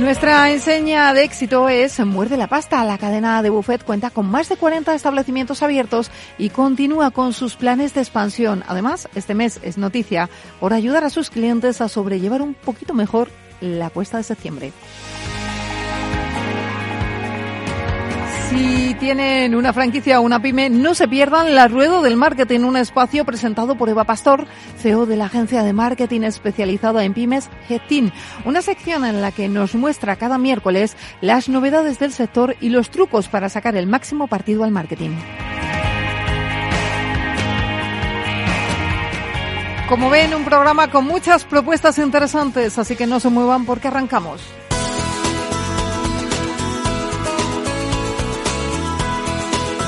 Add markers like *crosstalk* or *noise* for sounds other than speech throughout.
Nuestra enseña de éxito es Muerde la Pasta. La cadena de buffet cuenta con más de 40 establecimientos abiertos y continúa con sus planes de expansión. Además, este mes es noticia por ayudar a sus clientes a sobrellevar un poquito mejor la cuesta de septiembre. Si tienen una franquicia o una pyme, no se pierdan la Ruedo del Marketing, un espacio presentado por Eva Pastor, CEO de la agencia de marketing especializada en pymes Getin. Una sección en la que nos muestra cada miércoles las novedades del sector y los trucos para sacar el máximo partido al marketing. Como ven, un programa con muchas propuestas interesantes, así que no se muevan porque arrancamos.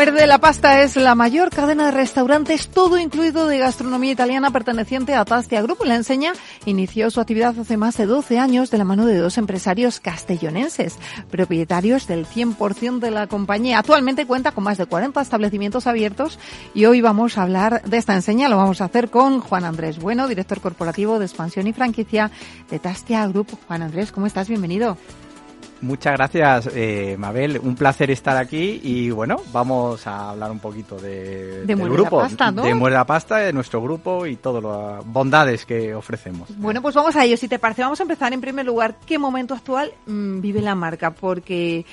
Muerde la Pasta es la mayor cadena de restaurantes, todo incluido de gastronomía italiana perteneciente a Tastia Group. La enseña inició su actividad hace más de 12 años de la mano de dos empresarios castellonenses, propietarios del 100% de la compañía. Actualmente cuenta con más de 40 establecimientos abiertos y hoy vamos a hablar de esta enseña. Lo vamos a hacer con Juan Andrés Bueno, director corporativo de expansión y franquicia de Tastia Group. Juan Andrés, ¿cómo estás? Bienvenido. Muchas gracias, eh, Mabel. Un placer estar aquí y bueno, vamos a hablar un poquito de, de del grupo, pasta, ¿no? de Muerde Pasta, de nuestro grupo y todas las bondades que ofrecemos. Bueno, pues vamos a ello. Si te parece, vamos a empezar en primer lugar. ¿Qué momento actual mmm, vive la marca? Porque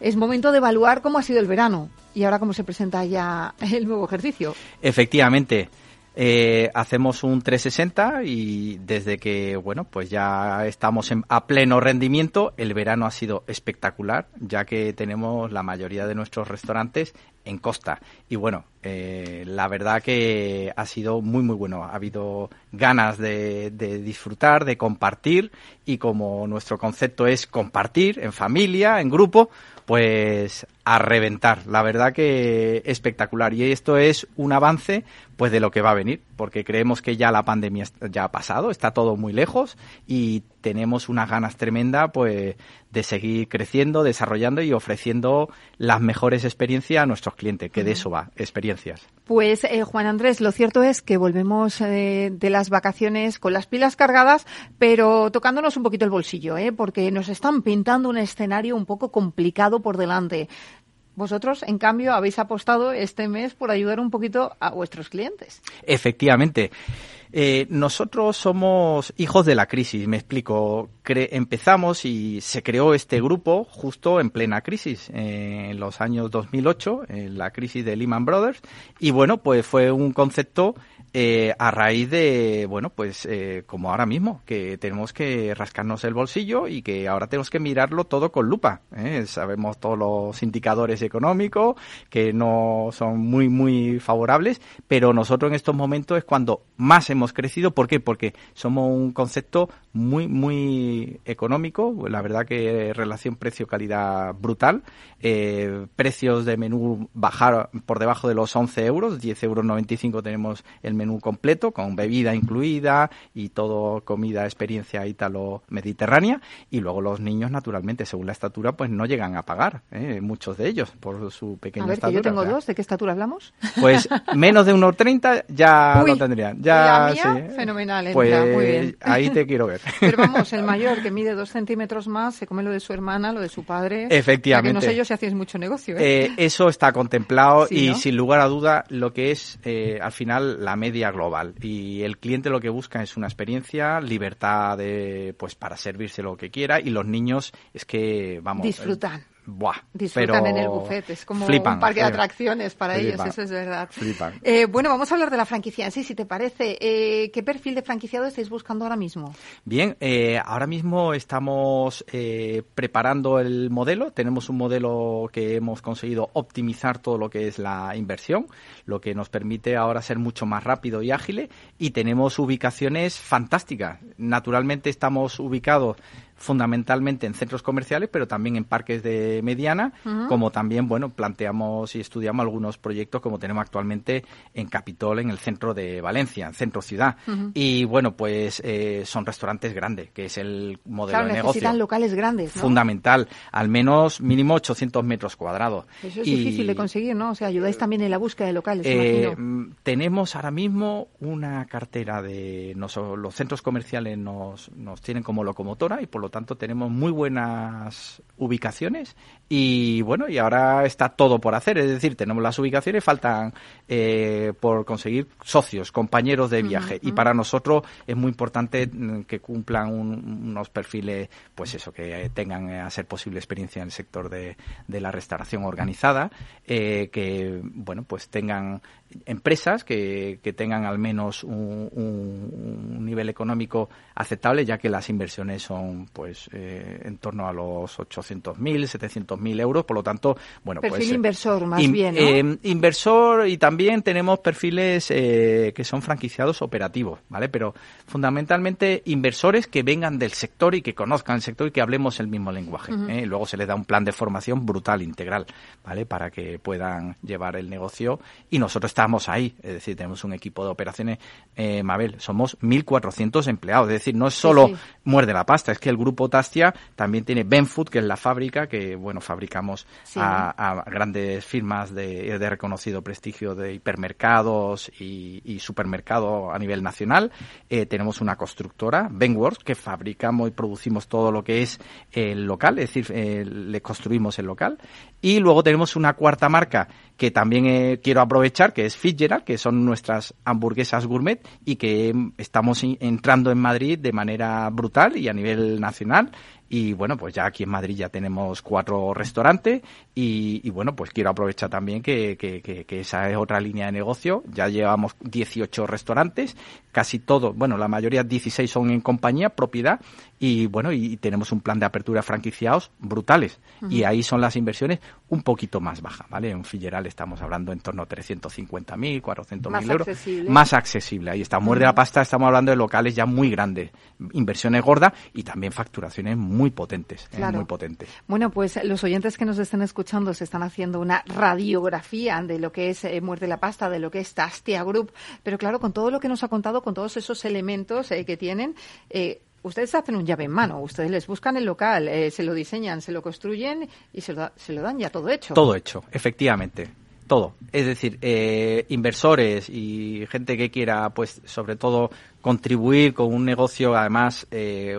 es momento de evaluar cómo ha sido el verano y ahora cómo se presenta ya el nuevo ejercicio. Efectivamente. Eh, hacemos un 360 y desde que, bueno, pues ya estamos en, a pleno rendimiento, el verano ha sido espectacular, ya que tenemos la mayoría de nuestros restaurantes en costa. Y bueno, eh, la verdad que ha sido muy, muy bueno. Ha habido ganas de, de, disfrutar, de compartir y como nuestro concepto es compartir en familia, en grupo, pues a reventar. La verdad que espectacular. Y esto es un avance pues de lo que va a venir, porque creemos que ya la pandemia ya ha pasado, está todo muy lejos y tenemos unas ganas tremendas pues de seguir creciendo, desarrollando y ofreciendo las mejores experiencias a nuestros clientes, que de eso va, experiencias. Pues eh, Juan Andrés, lo cierto es que volvemos eh, de las vacaciones con las pilas cargadas, pero tocándonos un poquito el bolsillo, ¿eh? porque nos están pintando un escenario un poco complicado por delante. Vosotros, en cambio, habéis apostado este mes por ayudar un poquito a vuestros clientes. Efectivamente. Eh, nosotros somos hijos de la crisis, me explico. Cre empezamos y se creó este grupo justo en plena crisis, en los años 2008, en la crisis de Lehman Brothers. Y bueno, pues fue un concepto eh, a raíz de, bueno, pues eh, como ahora mismo, que tenemos que rascarnos el bolsillo y que ahora tenemos que mirarlo todo con lupa. ¿eh? Sabemos todos los indicadores económicos que no son muy, muy favorables, pero nosotros en estos momentos es cuando más hemos crecido. ¿Por qué? Porque somos un concepto muy, muy económico. La verdad que relación precio-calidad brutal. Eh, precios de menú bajar por debajo de los 11 euros, 10 euros 95 tenemos el menú completo con bebida incluida y todo comida, experiencia ítalo-mediterránea. Y luego los niños, naturalmente, según la estatura, pues no llegan a pagar, ¿eh? muchos de ellos, por su pequeña a ver, estatura. Que yo tengo dos, ¿de qué estatura hablamos? Pues menos de 1,30 ya Uy, lo tendrían. Ya, la mía, sí. fenomenal, entra, Pues muy bien. ahí te quiero ver. Pero vamos, el mayor que mide dos centímetros más se come lo de su hermana, lo de su padre. Efectivamente. O sea que no sé yo si hacéis mucho negocio. ¿eh? Eh, eso está contemplado *laughs* Sí, y ¿no? sin lugar a duda lo que es eh, al final la media global y el cliente lo que busca es una experiencia, libertad de pues para servirse lo que quiera y los niños es que vamos Disfrutan. Eh, buah. Disfrutan pero en el buffet, es como flipan, un parque de flipan. atracciones para ellos, eso es verdad. Eh, bueno, vamos a hablar de la franquicia en sí, si te parece. Eh, ¿Qué perfil de franquiciado estáis buscando ahora mismo? Bien, eh, ahora mismo estamos eh, preparando el modelo. Tenemos un modelo que hemos conseguido optimizar todo lo que es la inversión, lo que nos permite ahora ser mucho más rápido y ágil. Y tenemos ubicaciones fantásticas. Naturalmente estamos ubicados fundamentalmente en centros comerciales, pero también en parques de mediana, como también, bueno, planteamos y estudiamos algunos proyectos como tenemos actualmente en Capitol, en el centro de Valencia, en centro ciudad. Y bueno, pues eh, son restaurantes grandes, que es el modelo Claro, de negocio. necesitan locales grandes, ¿no? Fundamental, al menos mínimo 800 metros cuadrados. Eso es Y- difícil de conseguir, ¿no? O sea, ayudáis también en la búsqueda de locales, eh, imagino. mm, tenemos ahora mismo una cartera de nos- los centros comerciales nos, nos tienen como locomotora y por lo tanto tenemos muy buenas ubicaciones y bueno y ahora está todo por hacer. Es decir tenemos las ubicaciones faltan eh, por conseguir socios compañeros de viaje. Y para nosotros es muy importante mm, que cumplan un- unos perfiles pues eso que tengan eh, a ser posible experiencia en el sector de, de la restauración organizada eh, que bueno pues tengan empresas que, que tengan al menos un, un- un nivel económico aceptable ya que las inversiones son pues eh, en torno a los 800.000 700.000 euros por lo tanto bueno Perfil pues eh, inversor, más in- bien, ¿no? eh, inversor y también tenemos perfiles eh, que son franquiciados operativos, ¿vale? Pero fundamentalmente inversores que vengan del sector y que conozcan el sector y que hablemos el mismo lenguaje. ¿eh? Luego se les da un plan de formación brutal, integral, ¿vale? Para que puedan llevar el negocio y nosotros estamos ahí, es decir, tenemos un equipo de operaciones, eh, Mabel, somos 1.400 empleados, es decir, no es solo sí. muerde la pasta, es que el grupo Tastia también tiene Benfood, que es la fábrica que, bueno, fabricamos Sí. a, a grandes firmas de, de reconocido prestigio de hipermercados y, y supermercados a nivel nacional. Eh, tenemos una constructora, Benworth, que fabricamos y producimos todo lo que es el local, es decir, eh, le construimos el local. Y luego tenemos una cuarta marca que también eh, quiero aprovechar, que es Fitzgerald, que son nuestras hamburguesas gourmet y que mm, estamos entrando en Madrid de manera brutal y a nivel nacional. Y bueno, pues ya aquí en Madrid ya tenemos cuatro restaurantes y, y bueno, pues quiero aprovechar también que, que- que- que esa es otra línea de negocio. Ya llevamos 18 restaurantes, casi todos, bueno, la mayoría 16 son en compañía, propiedad y bueno, y, tenemos un plan de apertura franquiciados brutales. Y ahí son las inversiones un poquito más bajas, ¿vale? En Filleral estamos hablando en torno a 350.000, 400.000 Más euros. accesible. Más accesible. Ahí está. Muerde la pasta, estamos hablando de locales ya muy grandes, inversiones gordas y también facturaciones muy potentes, ¿eh? Muy potentes. Bueno, pues los oyentes que nos estén escuchando se están haciendo una radiografía de lo que es eh, Muerde la Pasta, de lo que es Tastia Group, pero claro, con todo lo que nos ha contado, con todos esos elementos eh, que tienen, ustedes hacen un llave en mano, ustedes les buscan el local, eh, se lo diseñan, se lo construyen y se lo, da- se lo dan ya todo hecho. Todo hecho, efectivamente. Todo. Es decir, eh, inversores y gente que quiera, pues, sobre todo, contribuir con un negocio, además, eh,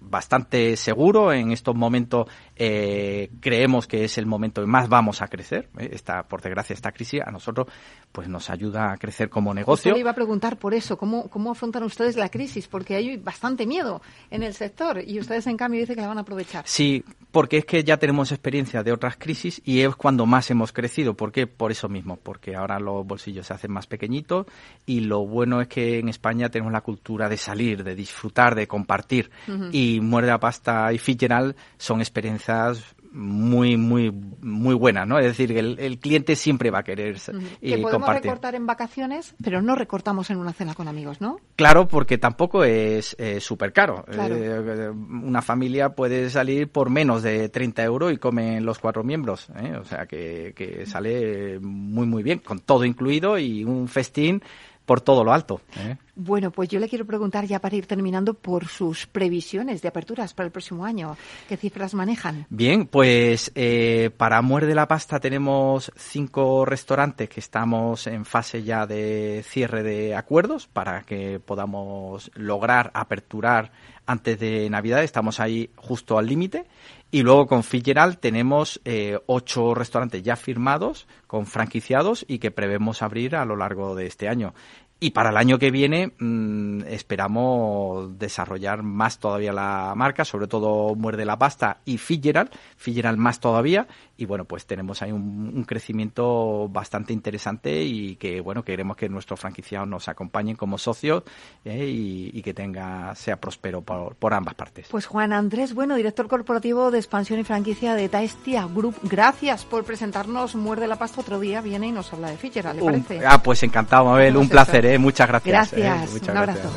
bastante seguro. En estos momentos eh, creemos que es el momento que más vamos a crecer. ¿eh? Esta, por desgracia, esta crisis a nosotros, pues, nos ayuda a crecer como negocio. le iba a preguntar por eso, ¿cómo, ¿cómo afrontan ustedes la crisis? Porque hay bastante miedo en el sector y ustedes, en cambio, dicen que la van a aprovechar. Sí, porque es que ya tenemos experiencia de otras crisis y es cuando más hemos crecido. ¿Por qué? Por eso mismo, porque ahora los bolsillos se hacen más pequeñitos y lo bueno es que en España tenemos la cultura de salir, de disfrutar, de compartir. Y Muerde la Pasta y Fitzgerald son experiencias muy, muy, muy buenas, ¿no? Es decir, el, el cliente siempre va a querer que eh, podemos compartir. recortar en vacaciones, pero no recortamos en una cena con amigos, ¿no? Claro, porque tampoco es súper caro. Claro. Eh, una familia puede salir por menos de 30 euros y comen los cuatro miembros. ¿eh? O sea que, que sale muy, muy bien, con todo incluido y un festín por todo lo alto. ¿eh? Bueno, pues yo le quiero preguntar ya para ir terminando por sus previsiones de aperturas para el próximo año. ¿Qué cifras manejan? Bien, pues eh, para Muerde la Pasta tenemos cinco restaurantes que estamos en fase ya de cierre de acuerdos para que podamos lograr aperturar antes de Navidad. Estamos ahí justo al límite. Y luego con Fitzgerald tenemos eh, ocho restaurantes ya firmados con franquiciados y que prevemos abrir a lo largo de este año. y para el año que viene mm, esperamos desarrollar más todavía la marca, sobre todo Muerde la Pasta y Fitzgerald, Fitzgerald más todavía. Y bueno, pues tenemos ahí un, crecimiento bastante interesante y que bueno, queremos que nuestros franquiciados nos acompañen como socios eh, y, que tenga sea próspero por, ambas partes. Pues Juan Andrés, bueno, director corporativo de expansión y franquicia de Taestia Group, gracias por presentarnos Muerde la Pasta otro día, viene y nos habla de Fitzgerald, ¿le parece? ah, pues encantado, Mabel, un placer. ¿eh? Muchas gracias. ¿eh? Gracias. Un abrazo.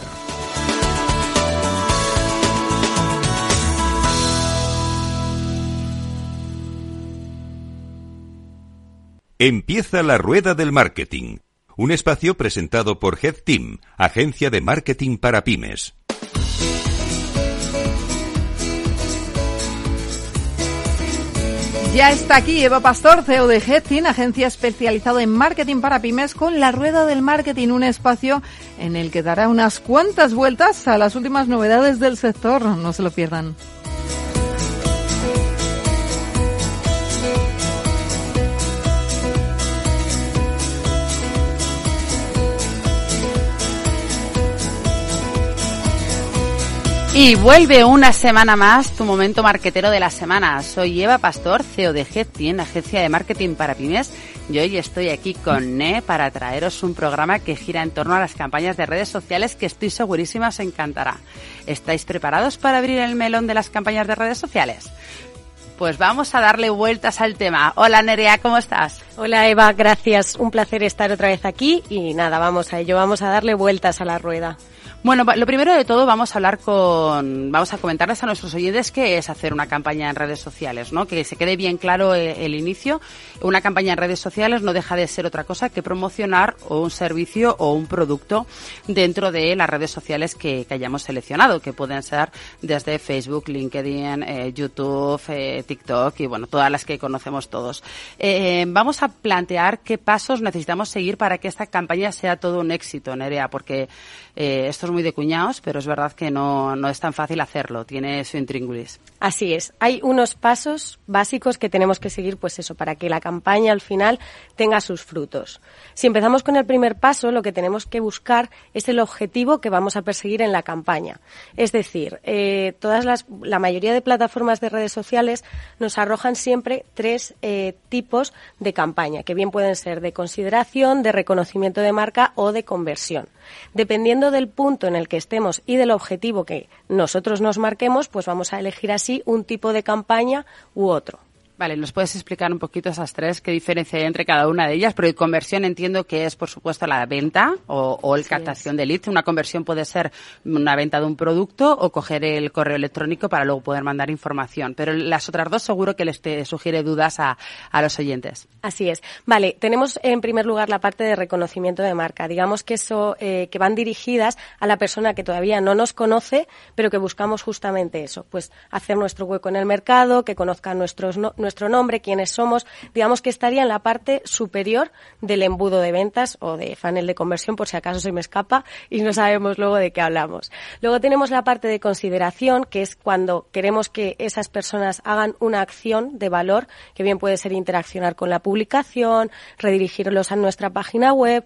Empieza la rueda del marketing, un espacio presentado por Head Team, agencia de marketing para pymes. Ya está aquí Eva Pastor, CEO de Headteam, agencia especializada en marketing para pymes, con la rueda del marketing, un espacio en el que dará unas cuantas vueltas a las últimas novedades del sector. No se lo pierdan. Y vuelve una semana más tu momento marquetero de la semana. Soy Eva Pastor, CEO de agencia de marketing para pymes, y hoy estoy aquí con Ne para traeros un programa que gira en torno a las campañas de redes sociales que estoy segurísima os encantará. ¿Estáis preparados para abrir el melón de las campañas de redes sociales? Pues vamos a darle vueltas al tema. Hola Nerea, ¿cómo estás? Hola Eva, gracias. Un placer estar otra vez aquí y nada, vamos a ello, vamos a darle vueltas a la rueda. Bueno, lo primero de todo vamos a hablar con, vamos a comentarles a nuestros oyentes qué es hacer una campaña en redes sociales, ¿no? Que se quede bien claro el, el, inicio. Una campaña en redes sociales no deja de ser otra cosa que promocionar o un servicio o un producto dentro de las redes sociales que, que hayamos seleccionado, que pueden ser desde Facebook, LinkedIn, eh, YouTube, eh, TikTok y bueno, todas las que conocemos todos. Eh, vamos a plantear qué pasos necesitamos seguir para que esta campaña sea todo un éxito, Nerea, porque eh, esto es muy de cuñados, pero es verdad que no, no es tan fácil hacerlo, tiene su intríngulis. Así es, hay unos pasos básicos que tenemos que seguir, pues eso, para que la campaña al final tenga sus frutos. Si empezamos con el primer paso, lo que tenemos que buscar es el objetivo que vamos a perseguir en la campaña. Es decir, eh, todas las, la mayoría de plataformas de redes sociales nos arrojan siempre tres eh, tipos de campaña, que bien pueden ser de consideración, de reconocimiento de marca o de conversión. Dependiendo del punto en el que estemos y del objetivo que nosotros nos marquemos, pues vamos a elegir así un tipo de campaña u otro. Vale, ¿nos puedes explicar un poquito esas tres? ¿Qué diferencia hay entre cada una de ellas? Porque conversión entiendo que es, por supuesto, la venta o, el captación de leads. Una conversión puede ser una venta de un producto o coger el correo electrónico para luego poder mandar información. Pero las otras dos seguro que les te sugiere dudas a, los oyentes. Así es. Vale, tenemos en primer lugar la parte de reconocimiento de marca. Digamos que eso, eh, que van dirigidas a la persona que todavía no nos conoce, pero que buscamos justamente eso. Pues hacer nuestro hueco en el mercado, que conozcan nuestros, nuestro nombre, quiénes somos, digamos que estaría en la parte superior del embudo de ventas o de funnel de conversión, por si acaso se me escapa y no sabemos luego de qué hablamos. Luego tenemos la parte de consideración, que es cuando queremos que esas personas hagan una acción de valor, que bien puede ser interaccionar con la publicación, redirigirlos a nuestra página web,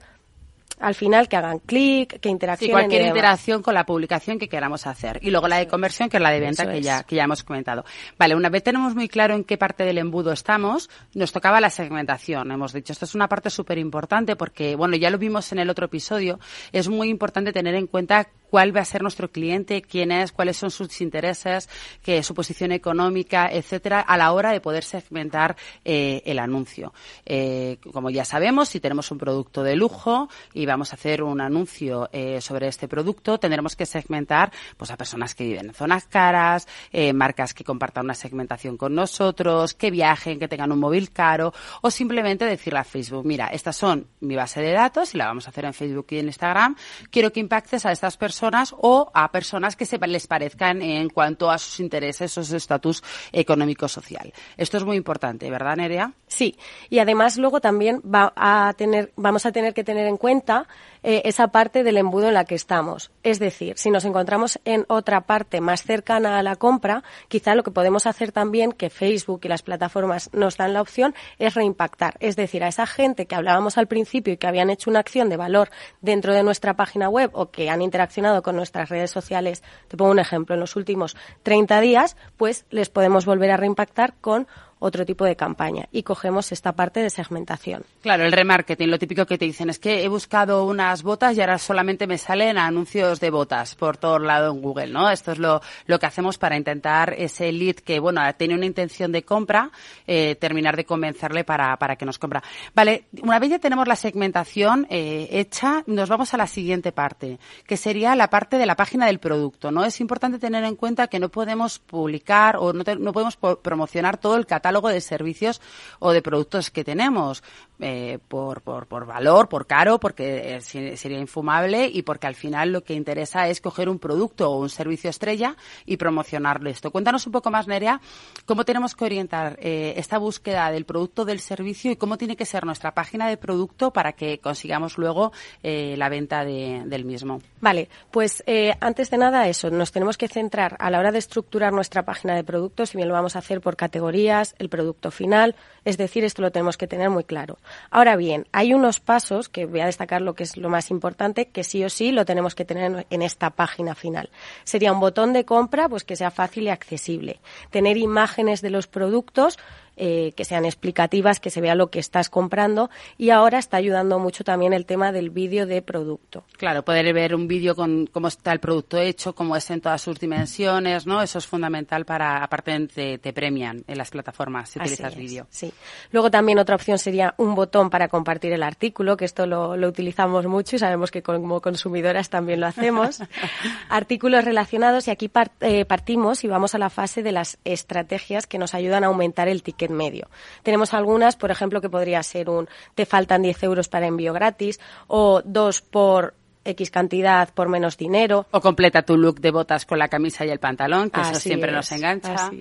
al final que hagan clic, que interaccionen. Sí, cualquier interacción con la publicación que queramos hacer. Y luego la de conversión, que es la de venta que ya, que ya hemos comentado. Vale, una vez tenemos muy claro en qué parte del embudo estamos, nos tocaba la segmentación. Hemos dicho, esto es una parte súper importante porque, bueno, ya lo vimos en el otro episodio, es muy importante tener en cuenta cuál va a ser nuestro cliente, quién es, cuáles son sus intereses, que su posición económica, etcétera, a la hora de poder segmentar eh, el anuncio. Eh, como ya sabemos, si tenemos un producto de lujo y vamos a hacer un anuncio eh, sobre este producto, tendremos que segmentar pues a personas que viven en zonas caras, marcas que compartan una segmentación con nosotros, que viajen, que tengan un móvil caro, o simplemente decirle a Facebook, mira, estas son mi base de datos y la vamos a hacer en Facebook y en Instagram, quiero que impactes a estas personas o a personas que se les parezcan en cuanto a sus intereses o su estatus económico-social. Esto es muy importante, ¿verdad, Nerea? Sí, y además luego también va a tener, vamos a tener que tener en cuenta eh, esa parte del embudo en la que estamos. Es decir, si nos encontramos en otra parte más cercana a la compra, quizá lo que podemos hacer también, que Facebook y las plataformas nos dan la opción, es reimpactar. Es decir, a esa gente que hablábamos al principio y que habían hecho una acción de valor dentro de nuestra página web o que han interaccionado con nuestras redes sociales, te pongo un ejemplo, en los últimos 30 días, pues les podemos volver a reimpactar con otro tipo de campaña y cogemos esta parte de segmentación. Claro, el remarketing, lo típico que te dicen es que he buscado unas botas y ahora solamente me salen anuncios de botas por todo lado en Google, ¿no? Esto es lo, lo que hacemos para intentar ese lead que, bueno, tiene una intención de compra, eh, terminar de convencerle para, para que nos compra. Vale, una vez ya tenemos la segmentación eh, hecha, nos vamos a la siguiente parte, que sería la parte de la página del producto, ¿no? Es importante tener en cuenta que no podemos publicar o no, no podemos promocionar todo el catálogo catálogo de servicios o de productos que tenemos. Eh, por, por, valor, por caro, porque eh, sería infumable y porque al final lo que interesa es coger un producto o un servicio estrella y promocionarlo esto. Cuéntanos un poco más, Nerea, cómo tenemos que orientar eh, esta búsqueda del producto, del servicio y cómo tiene que ser nuestra página de producto para que consigamos luego la venta del mismo. Vale, pues antes de nada eso, nos tenemos que centrar a la hora de estructurar nuestra página de productos, si bien lo vamos a hacer por categorías, el producto final, es decir, esto lo tenemos que tener muy claro. Ahora bien, hay unos pasos que voy a destacar lo que es lo más importante, que sí o sí lo tenemos que tener en esta página final. Sería un botón de compra, pues que sea fácil y accesible. Tener imágenes de los productos, eh, que sean explicativas, que se vea lo que estás comprando y ahora está ayudando mucho también el tema del vídeo de producto. Claro, poder ver un vídeo con cómo está el producto hecho, cómo es en todas sus dimensiones, ¿no? Eso es fundamental para, aparte te, te premian en las plataformas si utilizas vídeo. Sí. Luego también otra opción sería un botón para compartir el artículo, que esto lo, lo utilizamos mucho y sabemos que como consumidoras también lo hacemos. *laughs* Artículos relacionados y aquí eh, partimos y vamos a la fase de las estrategias que nos ayudan a aumentar el ticket medio. Tenemos algunas, por ejemplo, que podría ser un te faltan 10 euros para envío gratis o dos por X cantidad por menos dinero. O completa tu look de botas con la camisa y el pantalón, que eso siempre nos engancha.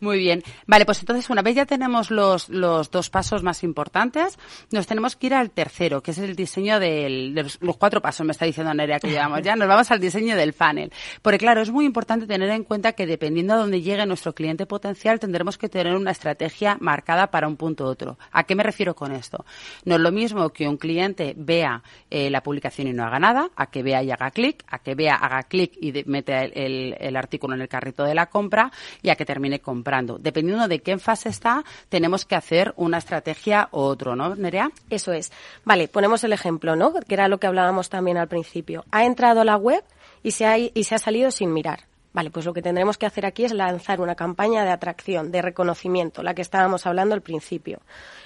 Muy bien. Vale, pues entonces una vez ya tenemos los, los dos pasos más importantes, nos tenemos que ir al tercero, que es el diseño del, de los, cuatro pasos, me está diciendo Nerea que llevamos ya. Nos vamos al diseño del funnel. Porque claro, es muy importante tener en cuenta que dependiendo a dónde llegue nuestro cliente potencial, tendremos que tener una estrategia marcada para un punto u otro. ¿A qué me refiero con esto? No es lo mismo que un cliente vea eh, la publicación y no haga nada, a que vea y haga clic, a que vea, haga clic y mete el, artículo en el carrito de la compra y a que termine comprando. Dependiendo de qué fase está, tenemos que hacer una estrategia u otro, ¿no, Nerea? Eso es. Vale, ponemos el ejemplo, ¿no? Que era lo que hablábamos también al principio. Ha entrado la web y se ha, y se ha salido sin mirar. Vale, pues lo que tendremos que hacer aquí es lanzar una campaña de atracción, de reconocimiento, la que estábamos hablando al principio.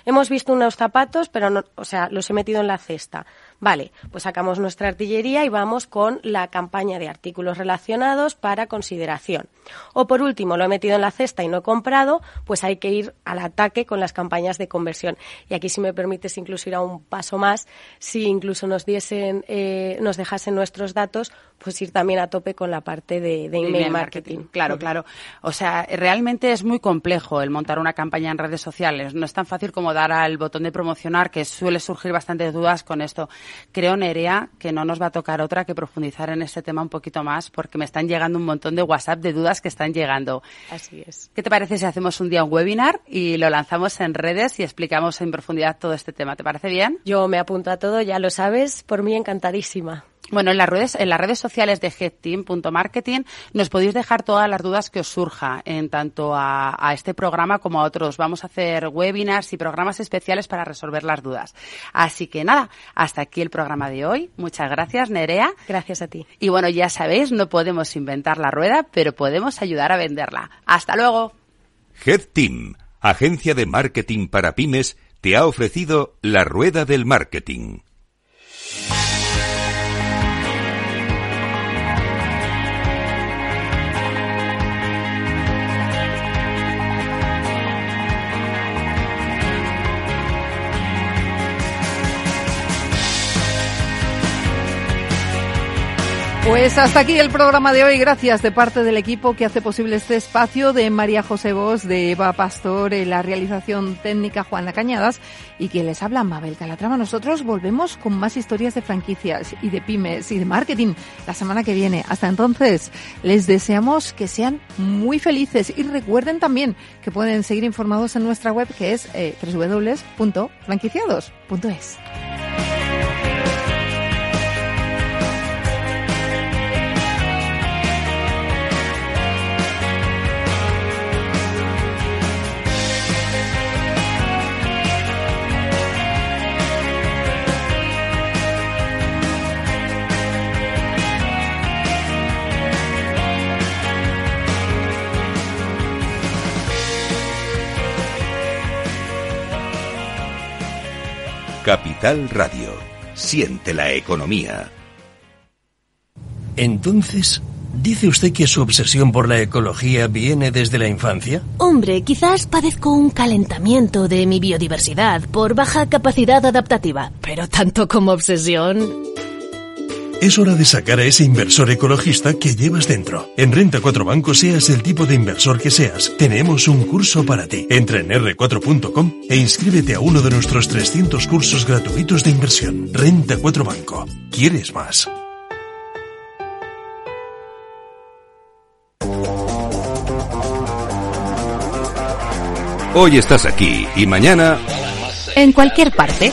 Hemos visto unos zapatos, pero no, o sea, los he metido en la cesta. Vale, pues sacamos nuestra artillería y vamos con la campaña de artículos relacionados para consideración. O por último, lo he metido en la cesta y no he comprado, pues hay que ir al ataque con las campañas de conversión. Y aquí, si me permites incluso ir a un paso más, si incluso nos diesen, eh, nos dejasen nuestros datos, pues ir también a tope con la parte de, email marketing. Claro, claro. O sea, realmente es muy complejo el montar una campaña en redes sociales. No es tan fácil como dar al botón de promocionar, que suele surgir bastantes dudas con esto. Creo, Nerea, que no nos va a tocar otra que profundizar en este tema un poquito más, porque me están llegando un montón de WhatsApp de dudas que están llegando. Así es. ¿Qué te parece si hacemos un día un webinar y lo lanzamos en redes y explicamos en profundidad todo este tema? ¿Te parece bien? Yo me apunto a todo, ya lo sabes, por mí encantadísima. Bueno, en las redes, en las redes sociales de headteam.marketing nos podéis dejar todas las dudas que os surja en tanto a, a, este programa como a otros. Vamos a hacer webinars y programas especiales para resolver las dudas. Así que nada, hasta aquí el programa de hoy. Muchas gracias, Nerea. Gracias a ti. Y bueno, ya sabéis, no podemos inventar la rueda, pero podemos ayudar a venderla. Hasta luego. Headteam, agencia de marketing para pymes, te ha ofrecido la rueda del marketing. Pues hasta aquí el programa de hoy. Gracias de parte del equipo que hace posible este espacio de María José Bos, de Eva Pastor, en la realización técnica Juana Cañadas y que les habla Mabel Calatrava. Nosotros volvemos con más historias de franquicias y de pymes y de marketing la semana que viene. Hasta entonces, les deseamos que sean muy felices y recuerden también que pueden seguir informados en nuestra web que es eh, www.franquiciados.es. Capital Radio. Siente la economía. Entonces, ¿dice usted que su obsesión por la ecología viene desde la infancia? Hombre, quizás padezco un calentamiento de mi biodiversidad por baja capacidad adaptativa, pero tanto como obsesión... Es hora de sacar a ese inversor ecologista que llevas dentro. En Renta 4 Banco, seas el tipo de inversor que seas, tenemos un curso para ti. Entra en r4.com e inscríbete a uno de nuestros 300 cursos gratuitos de inversión. Renta 4 Banco. ¿Quieres más? Hoy estás aquí y mañana... En cualquier parte.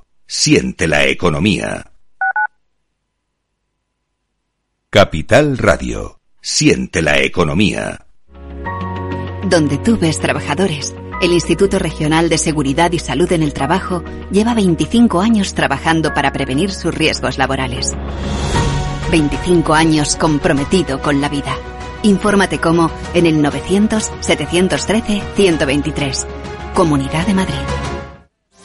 Siente la economía. Capital Radio. Siente la economía. Donde tú ves trabajadores, el Instituto Regional de Seguridad y Salud en el Trabajo lleva 25 años trabajando para prevenir sus riesgos laborales. 25 años comprometido con la vida. Infórmate cómo en el 900-713-123. Comunidad de Madrid.